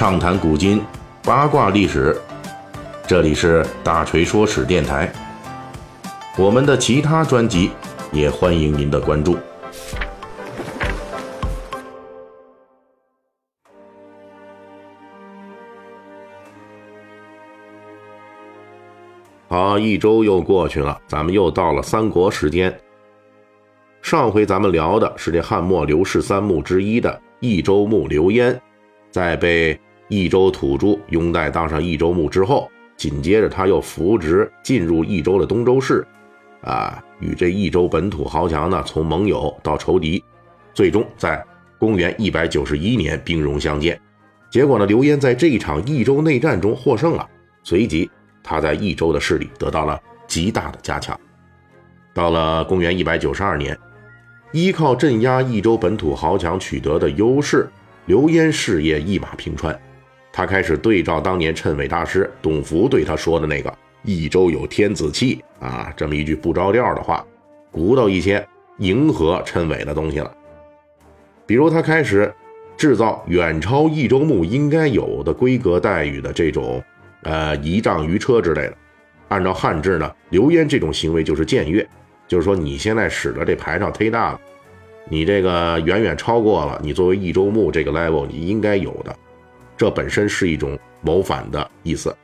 畅谈古今，八卦历史。这里是大锤说史电台。我们的其他专辑也欢迎您的关注。好，一周又过去了，咱们又到了三国时间。上回咱们聊的是这汉末刘氏三墓之一的益州牧刘焉，在被益州土著拥戴当上益州牧之后，紧接着他又扶植进入益州的东周氏，啊，与这益州本土豪强呢从盟友到仇敌，最终在公元一百九十一年兵戎相见。结果呢，刘焉在这一场益州内战中获胜了，随即他在益州的势力得到了极大的加强。到了公元一百九十二年。依靠镇压益州本土豪强取得的优势，刘焉事业一马平川。他开始对照当年谶纬大师董福对他说的那个“益州有天子气”啊，这么一句不着调的话，鼓捣一些迎合谶纬的东西了。比如，他开始制造远超益州牧应该有的规格待遇的这种呃仪仗鱼车之类的。按照汉制呢，刘焉这种行为就是僭越。就是说，你现在使的这排场忒大了，你这个远远超过了你作为益州牧这个 level 你应该有的，这本身是一种谋反的意思。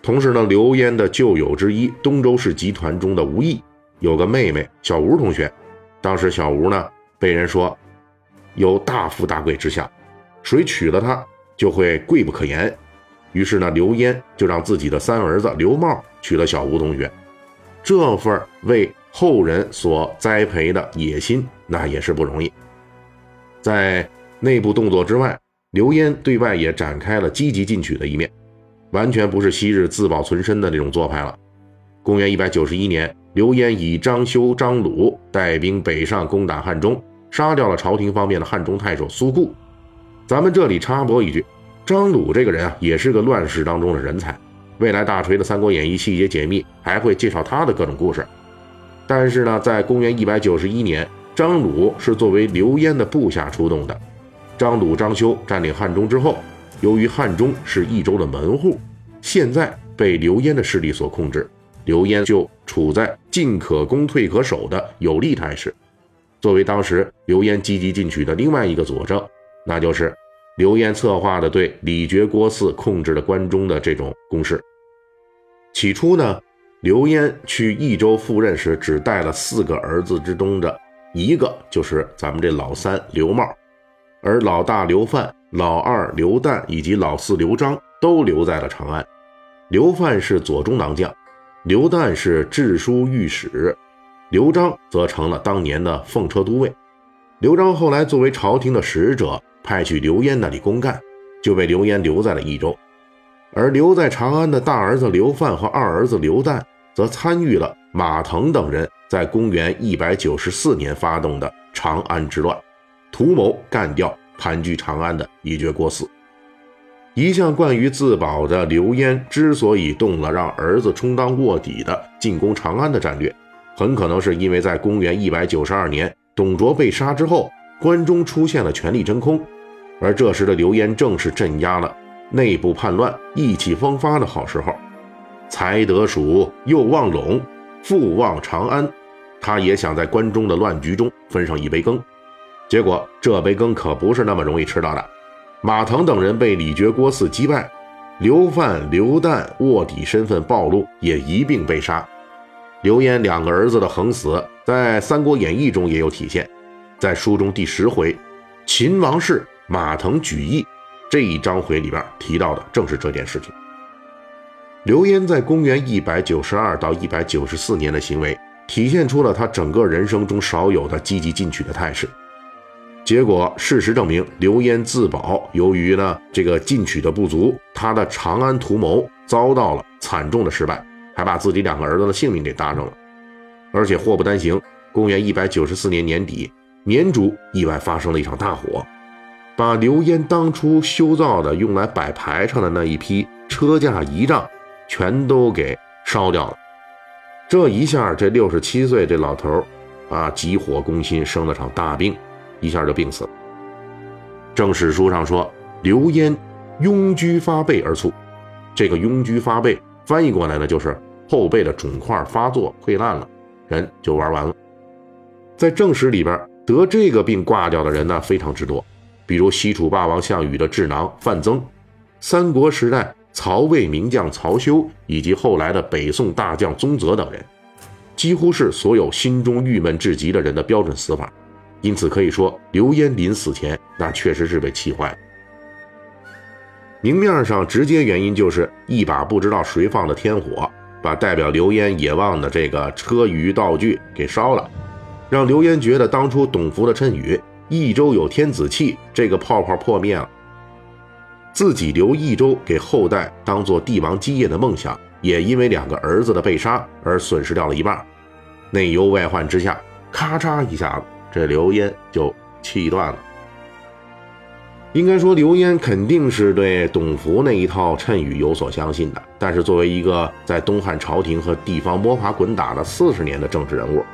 同时呢，刘焉的旧友之一东周氏集团中的吴懿有个妹妹小吴同学，当时小吴呢被人说有大富大贵之相，谁娶了她就会贵不可言。于是呢，刘焉就让自己的三儿子刘茂娶了小吴同学，这份为后人所栽培的野心，那也是不容易。在内部动作之外，刘焉对外也展开了积极进取的一面，完全不是昔日自保存身的那种做派了。公元一百九十一年，刘焉以张修、张鲁带兵北上攻打汉中，杀掉了朝廷方面的汉中太守苏固。咱们这里插播一句，张鲁这个人啊，也是个乱世当中的人才。未来大锤的《三国演义》细节解密还会介绍他的各种故事。但是呢，在公元一百九十一年，张鲁是作为刘焉的部下出动的。张鲁、张修占领汉中之后，由于汉中是益州的门户，现在被刘焉的势力所控制，刘焉就处在进可攻、退可守的有利态势。作为当时刘焉积极进取的另外一个佐证，那就是刘焉策划的对李傕郭汜控制的关中的这种攻势。起初呢。刘焉去益州赴任时，只带了四个儿子之中的一个，就是咱们这老三刘茂，而老大刘范、老二刘旦以及老四刘璋都留在了长安。刘范是左中郎将，刘旦是治书御史，刘璋则成了当年的奉车都尉。刘璋后来作为朝廷的使者，派去刘焉那里公干，就被刘焉留在了益州。而留在长安的大儿子刘范和二儿子刘旦。则参与了马腾等人在公元一百九十四年发动的长安之乱，图谋干掉盘踞长安的一绝郭汜。一向惯于自保的刘焉之所以动了让儿子充当卧底的进攻长安的战略，很可能是因为在公元一百九十二年董卓被杀之后，关中出现了权力真空，而这时的刘焉正是镇压了内部叛乱、意气风发的好时候。才得蜀，又望陇，复望长安。他也想在关中的乱局中分上一杯羹。结果这杯羹可不是那么容易吃到的。马腾等人被李傕郭汜击败，刘范、刘旦卧底身份暴露，也一并被杀。刘焉两个儿子的横死，在《三国演义》中也有体现。在书中第十回“秦王室马腾举义”这一章回里边提到的正是这件事情。刘焉在公元一百九十二到一百九十四年的行为，体现出了他整个人生中少有的积极进取的态势。结果，事实证明，刘焉自保，由于呢这个进取的不足，他的长安图谋遭到了惨重的失败，还把自己两个儿子的性命给搭上了。而且祸不单行，公元一百九十四年年底，绵竹意外发生了一场大火，把刘焉当初修造的用来摆排场的那一批车架仪仗。全都给烧掉了，这一下，这六十七岁这老头啊，急火攻心，生了场大病，一下就病死了。正史书上说，刘焉痈疽发背而卒。这个痈疽发背翻译过来呢，就是后背的肿块发作溃烂了，人就玩完了。在正史里边，得这个病挂掉的人呢非常之多，比如西楚霸王项羽的智囊范增，三国时代曹魏名将曹休，以及后来的北宋大将宗泽等人，几乎是所有心中郁闷至极的人的标准死法。因此可以说，刘焉临死前那确实是被气坏了。明面上直接原因就是一把不知道谁放的天火，把代表刘焉野望的这个车舆道具给烧了。让刘焉觉得当初董福的谶语“益州有天子气”这个泡泡破灭了，自己留益州给后代当做帝王基业的梦想，也因为两个儿子的被杀而损失掉了一半。内忧外患之下，咔嚓一下子，这刘焉就气断了。应该说，刘焉肯定是对董福那一套谶语有所相信的，但是作为一个在东汉朝廷和地方摸爬滚打了四十年的政治人物。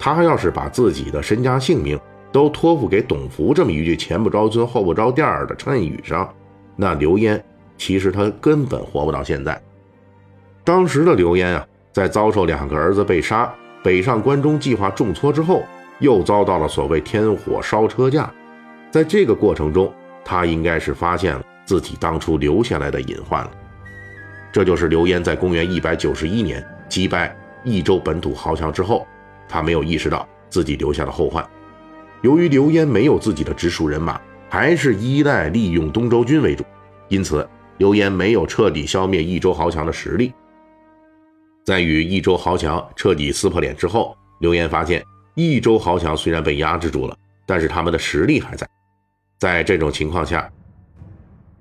他要是把自己的身家性命都托付给董福这么一句前不着村后不着店的谶语上，那刘焉其实他根本活不到现在。当时的刘焉啊，在遭受两个儿子被杀、北上关中计划重挫之后，又遭到了所谓天火烧车架，在这个过程中，他应该是发现了自己当初留下来的隐患了。这就是刘焉在公元一百九十一年击败益州本土豪强之后。他没有意识到自己留下的后患。由于刘焉没有自己的直属人马，还是依赖利用东周军为主，因此刘焉没有彻底消灭益州豪强的实力。在与益州豪强彻底撕破脸之后，刘焉发现益州豪强虽然被压制住了，但是他们的实力还在。在这种情况下，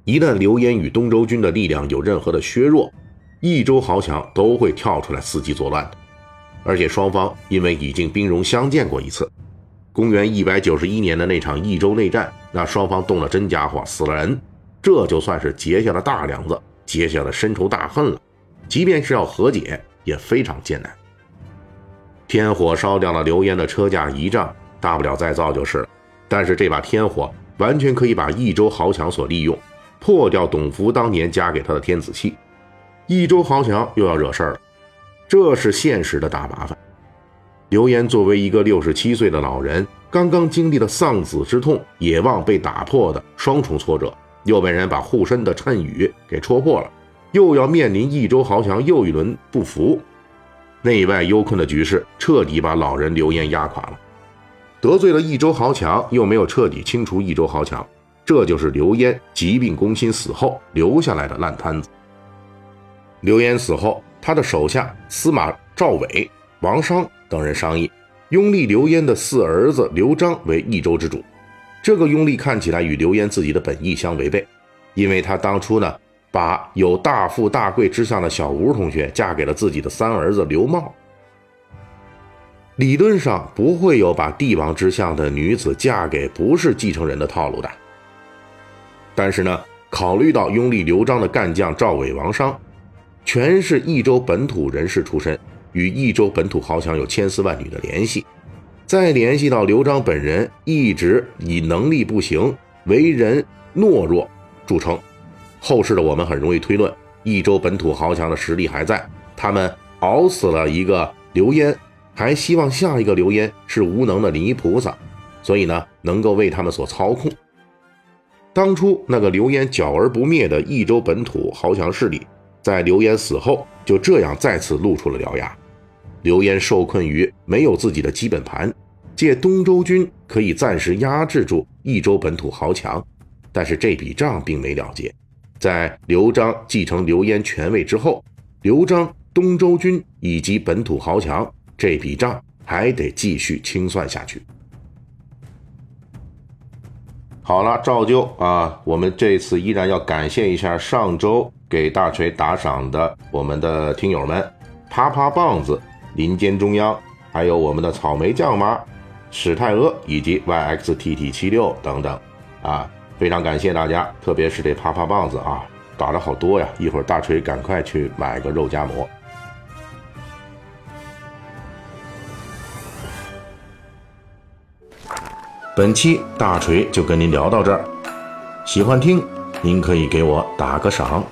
一旦刘焉与东周军的力量有任何的削弱，益州豪强都会跳出来伺机作乱的。而且双方因为已经兵戎相见过一次，公元一百九十一年的那场益州内战，那双方动了真家伙，死了人，这就算是结下了大梁子，结下了深仇大恨了。即便是要和解，也非常艰难。天火烧掉了刘焉的车架仪仗，大不了再造就是了。但是这把天火完全可以把益州豪强所利用，破掉董福当年加给他的天子气，益州豪强又要惹事儿了。这是现实的大麻烦。刘焉作为一个六十七岁的老人，刚刚经历了丧子之痛、野望被打破的双重挫折，又被人把护身的谶语给戳破了，又要面临益州豪强又一轮不服，内外忧困的局势彻底把老人刘焉压垮了。得罪了益州豪强，又没有彻底清除益州豪强，这就是刘焉疾病攻心死后留下来的烂摊子。刘焉死后。他的手下司马赵伟、王商等人商议，拥立刘焉的四儿子刘璋为益州之主。这个拥立看起来与刘焉自己的本意相违背，因为他当初呢，把有大富大贵之相的小吴同学嫁给了自己的三儿子刘茂。理论上不会有把帝王之相的女子嫁给不是继承人的套路的。但是呢，考虑到拥立刘璋的干将赵伟、王商。全是益州本土人士出身，与益州本土豪强有千丝万缕的联系。再联系到刘璋本人一直以能力不行、为人懦弱著称，后世的我们很容易推论，益州本土豪强的实力还在。他们熬死了一个刘焉，还希望下一个刘焉是无能的泥菩萨，所以呢，能够为他们所操控。当初那个刘焉剿而不灭的益州本土豪强势力。在刘焉死后，就这样再次露出了獠牙。刘焉受困于没有自己的基本盘，借东周军可以暂时压制住益州本土豪强，但是这笔账并没了结。在刘璋继承刘焉权位之后，刘璋、东周军以及本土豪强这笔账还得继续清算下去。好了，照旧啊，我们这次依然要感谢一下上周。给大锤打赏的我们的听友们，啪啪棒子、林间中央，还有我们的草莓酱妈、史泰阿以及 YXTT 七六等等，啊，非常感谢大家，特别是这啪啪棒子啊，打了好多呀！一会儿大锤赶快去买个肉夹馍。本期大锤就跟您聊到这儿，喜欢听。您可以给我打个赏。